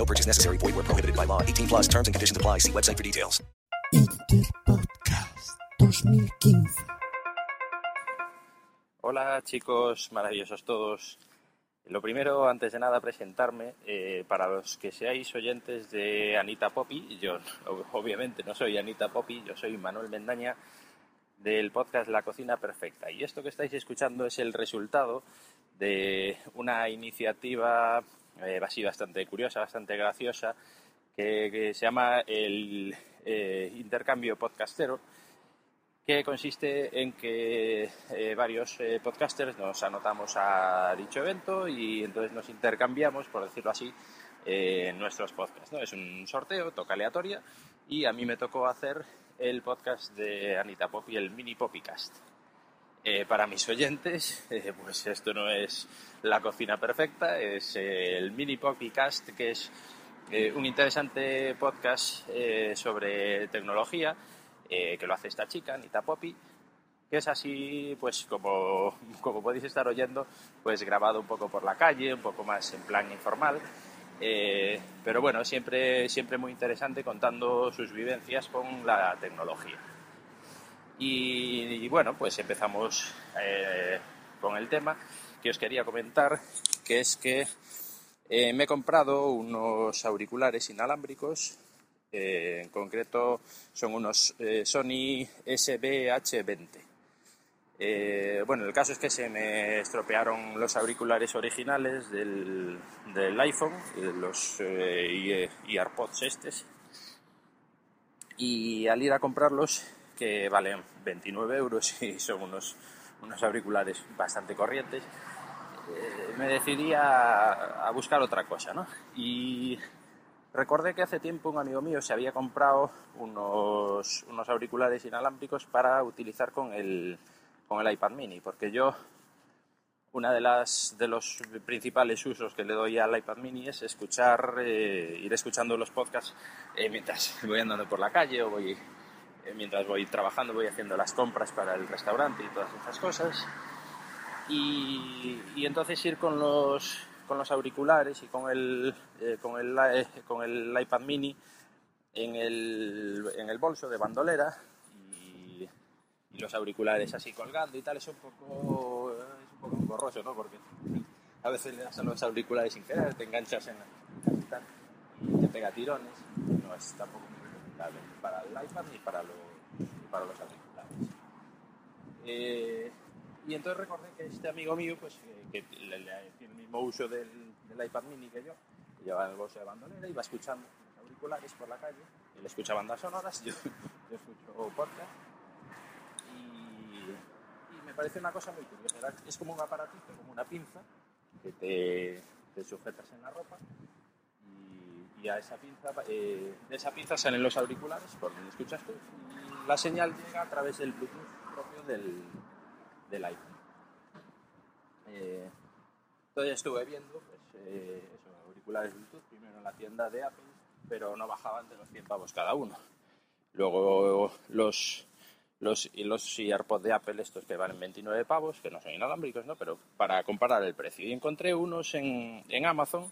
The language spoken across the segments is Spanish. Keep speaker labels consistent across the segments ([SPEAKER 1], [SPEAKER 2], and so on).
[SPEAKER 1] No purchase necessary. Void where prohibited by law. 18 plus terms and conditions apply. See website for details.
[SPEAKER 2] Interpodcast 2015.
[SPEAKER 3] Hola chicos, maravillosos todos. Lo primero, antes de nada, presentarme. eh, para los que seáis oyentes de Anita Poppy, yo ob- obviamente no soy Anita Poppy, yo soy Manuel Mendaña del podcast La Cocina Perfecta. Y esto que estáis escuchando es el resultado de una iniciativa eh, así bastante curiosa, bastante graciosa, que, se llama el eh, Intercambio Podcastero que consiste en que eh, varios eh, podcasters nos anotamos a dicho evento y entonces nos intercambiamos, por decirlo así, nuestros podcasts. ¿no? Es un sorteo, toca aleatoria, y a mí me tocó hacer el podcast de Anita Pop y el mini Poppycast. Eh, para mis oyentes, eh, pues esto no es la cocina perfecta, es eh, el mini Poppycast, que es un interesante podcast sobre tecnología que lo hace esta chica, Anita Poppy, que es así, pues como, como podéis estar oyendo, pues grabado un poco por la calle, un poco más en plan informal, pero bueno, siempre, siempre muy interesante contando sus vivencias con la tecnología. Y, bueno, pues empezamos eh, con el tema que os quería comentar, que es que eh, me he comprado unos auriculares inalámbricos eh, en concreto son unos Sony SBH20. Eh, bueno, el caso es que se me estropearon los auriculares originales del, del iPhone, los AirPods estes, y al ir a comprarlos, que valen 29 euros y son unos, unos auriculares bastante corrientes, eh, me decidí a, buscar otra cosa, ¿no? Y Recordé que hace tiempo un amigo mío se había comprado unos, unos auriculares inalámbricos para utilizar con el, con el iPad mini, porque yo una de las de los principales usos que le doy al iPad mini es escuchar, eh, ir escuchando los podcasts eh, mientras voy andando por la calle o voy mientras voy trabajando, voy haciendo las compras para el restaurante y todas esas cosas. Y, y entonces ir con los, con los auriculares y con el, eh, con el, eh, con el iPad mini en el, en el bolso de bandolera y, y los auriculares así colgando y tal es un poco, es un poco engorroso, ¿no? Porque a veces le das a los auriculares sin querer, te enganchas en la y te pega tirones. No es tampoco muy ni para el iPad ni para, lo- ni para los auriculares. Eh, y entonces recordé que este amigo mío, pues eh, que le- le- tiene el mismo uso del, del iPad mini que yo, que lleva en el bolso de bandolera, iba escuchando los auriculares por la calle, él escucha bandas sonoras, yo, yo escucho podcast, y, y me parece una cosa muy curiosa, es como un aparatito, como una pinza, que te, te sujetas en la ropa, y, a esa pinza, eh, de esa pinza salen los auriculares, por donde escuchas tú, y la señal llega a través del Bluetooth propio del, del iPhone. Eh, entonces estuve viendo pues, eh, eso, auriculares Bluetooth, primero en la tienda de Apple, pero no bajaban de los 100 pavos cada uno. Luego los, los, y los AirPods de Apple, estos que valen 29 pavos, que no son inalámbricos, ¿no? pero para comparar el precio. Y encontré unos en, en Amazon,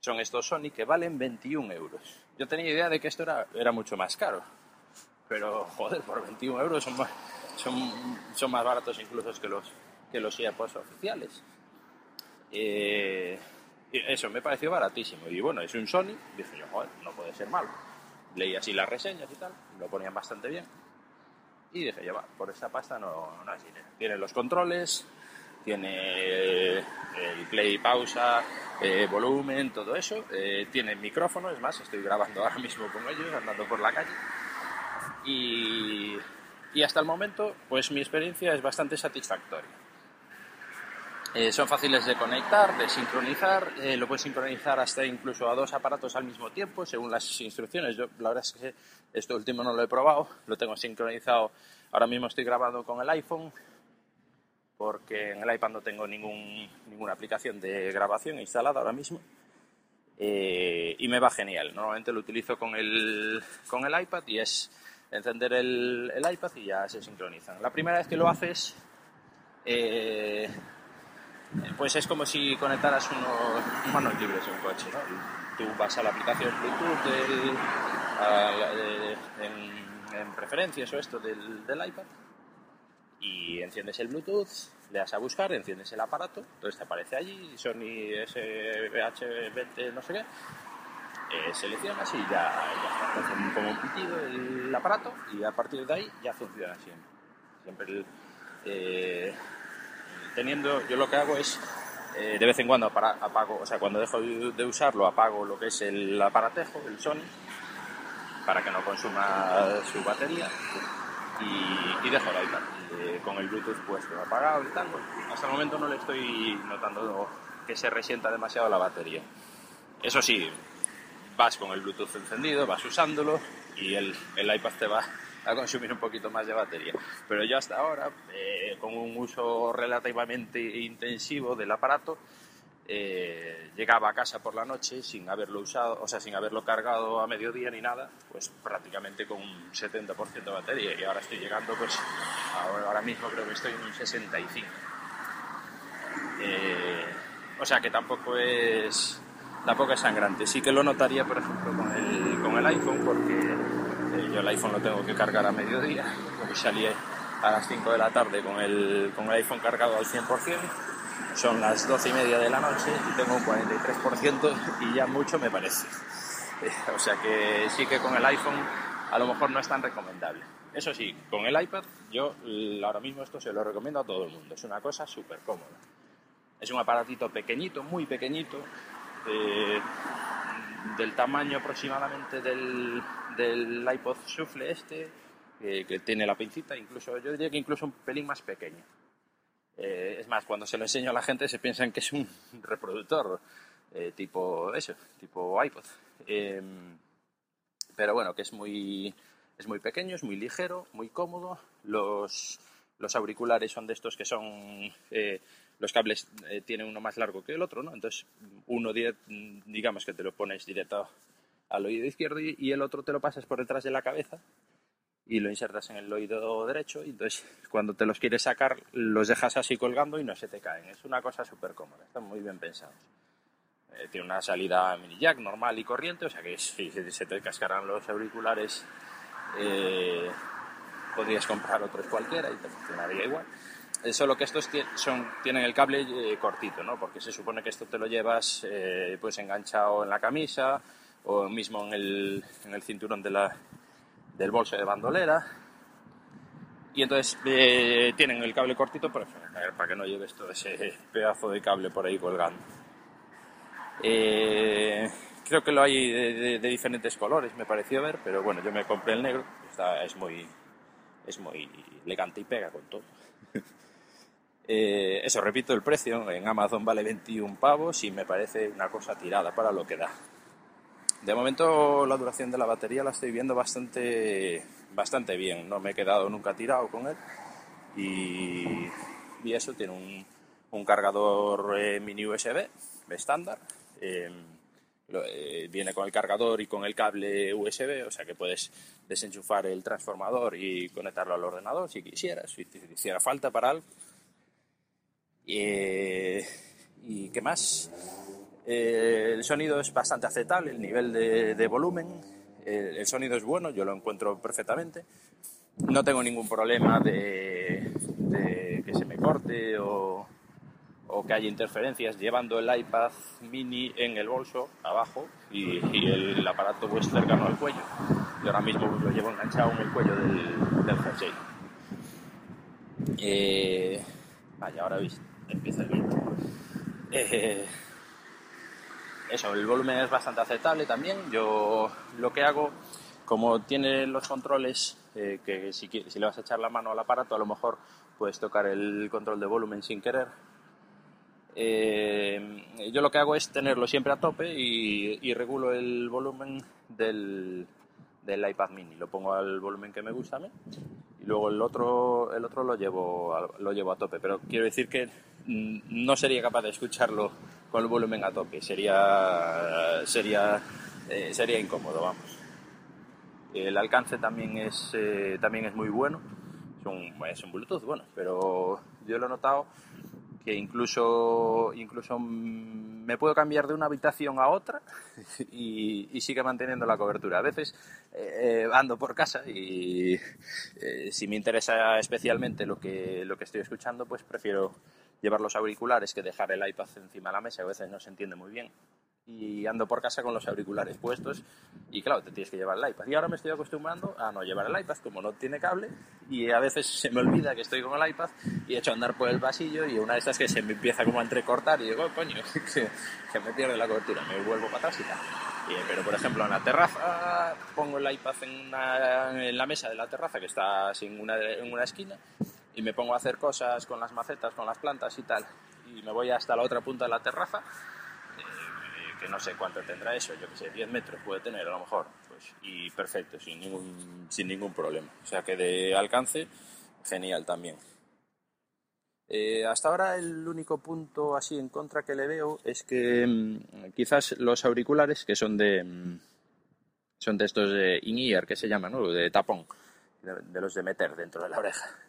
[SPEAKER 3] son estos Sony, que valen 21 euros. Yo tenía idea de que esto era, era mucho más caro, pero joder, por 21 euros son más, son, son más baratos incluso que los, que los AirPods oficiales. Eh, eso me pareció baratísimo. Y bueno, es un Sony, dije yo, joder, no puede ser malo. leí así las reseñas y tal, lo ponían bastante bien. Y dije, ya va, por esta pasta no, no es dinero. Tiene los controles, tiene el play, pausa, eh, volumen, todo eso. Eh, tiene micrófono, es más, estoy grabando ahora mismo con ellos, andando por la calle. Y, y hasta el momento, pues mi experiencia es bastante satisfactoria. Eh, son fáciles de conectar, de sincronizar, eh, lo puedes sincronizar hasta incluso a dos aparatos al mismo tiempo, según las instrucciones. Yo la verdad es que esto último no lo he probado, lo tengo sincronizado. Ahora mismo estoy grabando con el iPhone, porque en el iPad no tengo ningún, ninguna aplicación de grabación instalada ahora mismo. Eh, y me va genial. Normalmente lo utilizo con el, con el iPad y es encender el, iPad y ya se sincronizan. La primera vez que lo haces, eh, pues es como si conectaras unos manos libres en un coche. ¿no? Tú vas a la aplicación Bluetooth del, de- en, en preferencias o esto del iPad y enciendes el Bluetooth, le das a buscar, enciendes el aparato, entonces te aparece allí Sony SBH20 no sé qué, eh, seleccionas y ya, ya como un pitido el aparato y a partir de ahí ya funciona siempre. Siempre eh, teniendo, yo lo que hago es eh, de vez en cuando apago, o sea, cuando dejo de usarlo apago lo que es el aparatejo, el Sony, para que no consuma su batería y, y dejo el iPad eh, con el Bluetooth puesto apagado y tal. Hasta el momento no le estoy notando que se resienta demasiado la batería. Eso sí, vas con el Bluetooth encendido, vas usándolo y el, el iPad te va a consumir un poquito más de batería. Pero yo hasta ahora, eh, con un uso relativamente intensivo del aparato, eh, llegaba a casa por la noche sin haberlo usado, o sea, sin haberlo cargado a mediodía ni nada, pues prácticamente con un 70% de batería y ahora estoy llegando, pues ahora, mismo creo que estoy en un 65. Eh, o sea que tampoco es tampoco es sangrante. Sí que lo notaría, por ejemplo, con el, con el iPhone, porque eh, yo el iPhone lo tengo que cargar a mediodía, porque salí a las 5 de la tarde con el, con el iPhone cargado al 100%, son las 12 y media de la noche y tengo un 43% y ya mucho me parece. Eh, o sea que sí que con el iPhone a lo mejor no es tan recomendable. Eso sí, con el iPad yo ahora mismo esto se lo recomiendo a todo el mundo, es una cosa súper cómoda. Es un aparatito pequeñito, muy pequeñito, eh, del tamaño aproximadamente del, del iPod Shuffle este, eh, que tiene la pincita, incluso yo diría que incluso un pelín más pequeño. Eh, es más, cuando se lo enseño a la gente se piensan que es un reproductor eh, tipo eso, tipo iPod. Eh, pero bueno, que es muy, es muy pequeño, es muy ligero, muy cómodo. Los, los auriculares son de estos que son... eh, los cables tienen uno más largo que el otro, ¿no? Entonces, uno, digamos que te lo pones directo al oído izquierdo y el otro te lo pasas por detrás de la cabeza y lo insertas en el oído derecho y entonces cuando te los quieres sacar los dejas así colgando y no se te caen. Es una cosa súper cómoda, están muy bien pensados. Eh, tiene una salida mini jack normal y corriente, o sea que si se te cascarán los auriculares eh, podrías comprar otros cualquiera y te funcionaría igual. Eh, solo que estos son, tienen el cable eh, cortito, ¿no? Porque se supone que esto te lo llevas eh, pues enganchado en la camisa o mismo en el, en el cinturón de la, del bolso de bandolera. Y entonces eh, tienen el cable cortito para, para que no lleves todo ese pedazo de cable por ahí colgando. Eh, creo que lo hay de, de- de diferentes colores, me pareció ver, pero bueno, yo me compré el negro, está, es, muy, es muy elegante y pega con todo. Eh, eso, repito, el precio en Amazon vale 21 pavos y me parece una cosa tirada para lo que da. De momento la duración de la batería la estoy viendo bastante, bastante bien, no me he quedado nunca tirado con él y, y eso tiene un, un cargador eh, mini USB estándar. lo- eh, viene con el cargador y con el cable USB, o sea que puedes desenchufar el transformador y conectarlo al ordenador si quisieras, si te hiciera falta para algo. Eh, ¿Y qué más? Eh, el sonido es bastante aceptable, el nivel de, de volumen, eh, el sonido es bueno, yo lo encuentro perfectamente. No tengo ningún problema de, de que se me corte o, o que haya interferencias llevando el iPad mini en el bolso abajo y, y el aparato pues cercano al cuello. que ahora mismo lo llevo enganchado en el cuello del, del jersey. Eh, vaya, ahora veis, empieza el viento. Eh, eso, el volumen es bastante aceptable también. Yo lo que hago, como tiene los controles, eh, que si, si le vas a echar la mano al aparato, a lo mejor puedes tocar el control de volumen sin querer. Eh, yo lo que hago es tenerlo siempre a tope y, y regulo el volumen del, del iPad mini. Lo pongo al volumen que me gusta a mí y luego el otro, el otro lo, llevo a, lo llevo a tope. Pero quiero decir que mm, no sería capaz de escucharlo con el volumen a tope. Sería, sería, eh, sería incómodo, vamos. El alcance también es, eh, también es muy bueno. Es un, es un Bluetooth, bueno, pero yo lo he notado que incluso, incluso me puedo cambiar de una habitación a otra y, y sigue manteniendo la cobertura. A veces eh, ando por casa y eh, si me interesa especialmente lo que, lo que estoy escuchando, pues prefiero llevar los auriculares que dejar el iPad encima de la mesa, a veces no se entiende muy bien. Y ando por casa con los auriculares puestos y claro, te tienes que llevar el iPad. Y ahora me estoy acostumbrando a no llevar el iPad como no tiene cable y a veces se me olvida que estoy con el iPad y he hecho andar por el pasillo y una de estas que se me empieza como a entrecortar y digo, "Oh, coño, que, que me pierde la cobertura, me vuelvo para atrás y tal. Y, pero por ejemplo en la terraza pongo el iPad en, una- en la mesa de la terraza que está en una, en una esquina y me pongo a hacer cosas con las macetas, con las plantas y tal. Y me voy hasta la otra punta de la terraza eh, que no sé cuánto tendrá eso, yo que sé, 10 metros puede tener a lo mejor, pues, y perfecto, sin ningún, sin ningún problema. O sea que de alcance, genial también. Eh, hasta ahora el único punto así en contra que le veo es que mm, quizás los auriculares que son de mm, son de estos de in-ear que se llaman, ¿no? de tapón, de, de los de meter dentro de la oreja.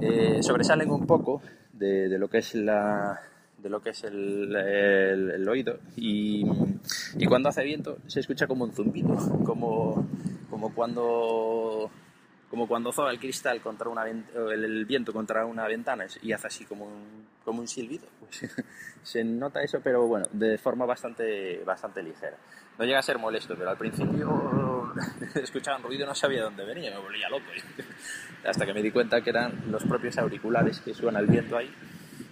[SPEAKER 3] Eh, sobresalen un poco de, lo que es la de lo que es el oído. Y, y cuando hace viento se escucha como un zumbido como, como cuando como cuando zoa el cristal contra una el, viento contra una ventana y hace así como un, como un silbido pues se nota eso pero bueno de forma bastante bastante ligera. No llega a ser molesto pero al principio escuchaba un ruido y no sabía de dónde venía me volvía loco. Hasta que me di cuenta que eran los propios auriculares que suena el viento ahí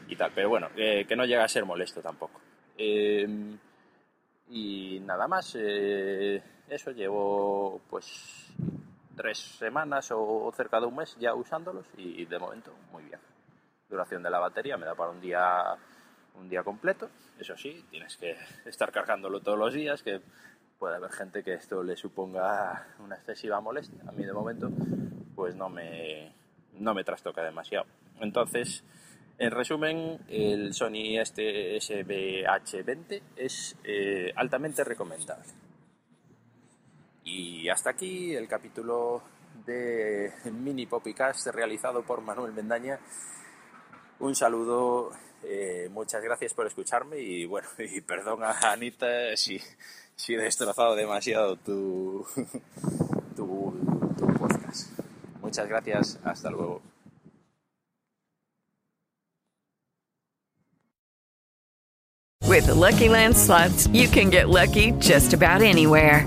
[SPEAKER 3] y tal, pero bueno, eh, que no llega a ser molesto tampoco. Eh, y nada más, eh, eso llevo pues tres semanas o cerca de un mes ya usándolos y de momento muy bien. Duración de la batería me da para un día un día completo, eso sí, tienes que estar cargándolo todos los días, que puede haber gente que esto le suponga una excesiva molestia. A mí de momento pues no me, no me trastoca demasiado. Entonces, en resumen, el Sony este SBH20 es eh, altamente recomendable. Y hasta aquí el capítulo de Mini Poppycast realizado por Manuel Mendaña. Un saludo, eh, muchas gracias por escucharme y bueno, y perdón a Anita si, si he destrozado demasiado tu, tu, tu podcast. Muchas gracias, hasta luego.
[SPEAKER 2] With the Lucky Land slots, you can get lucky just about anywhere.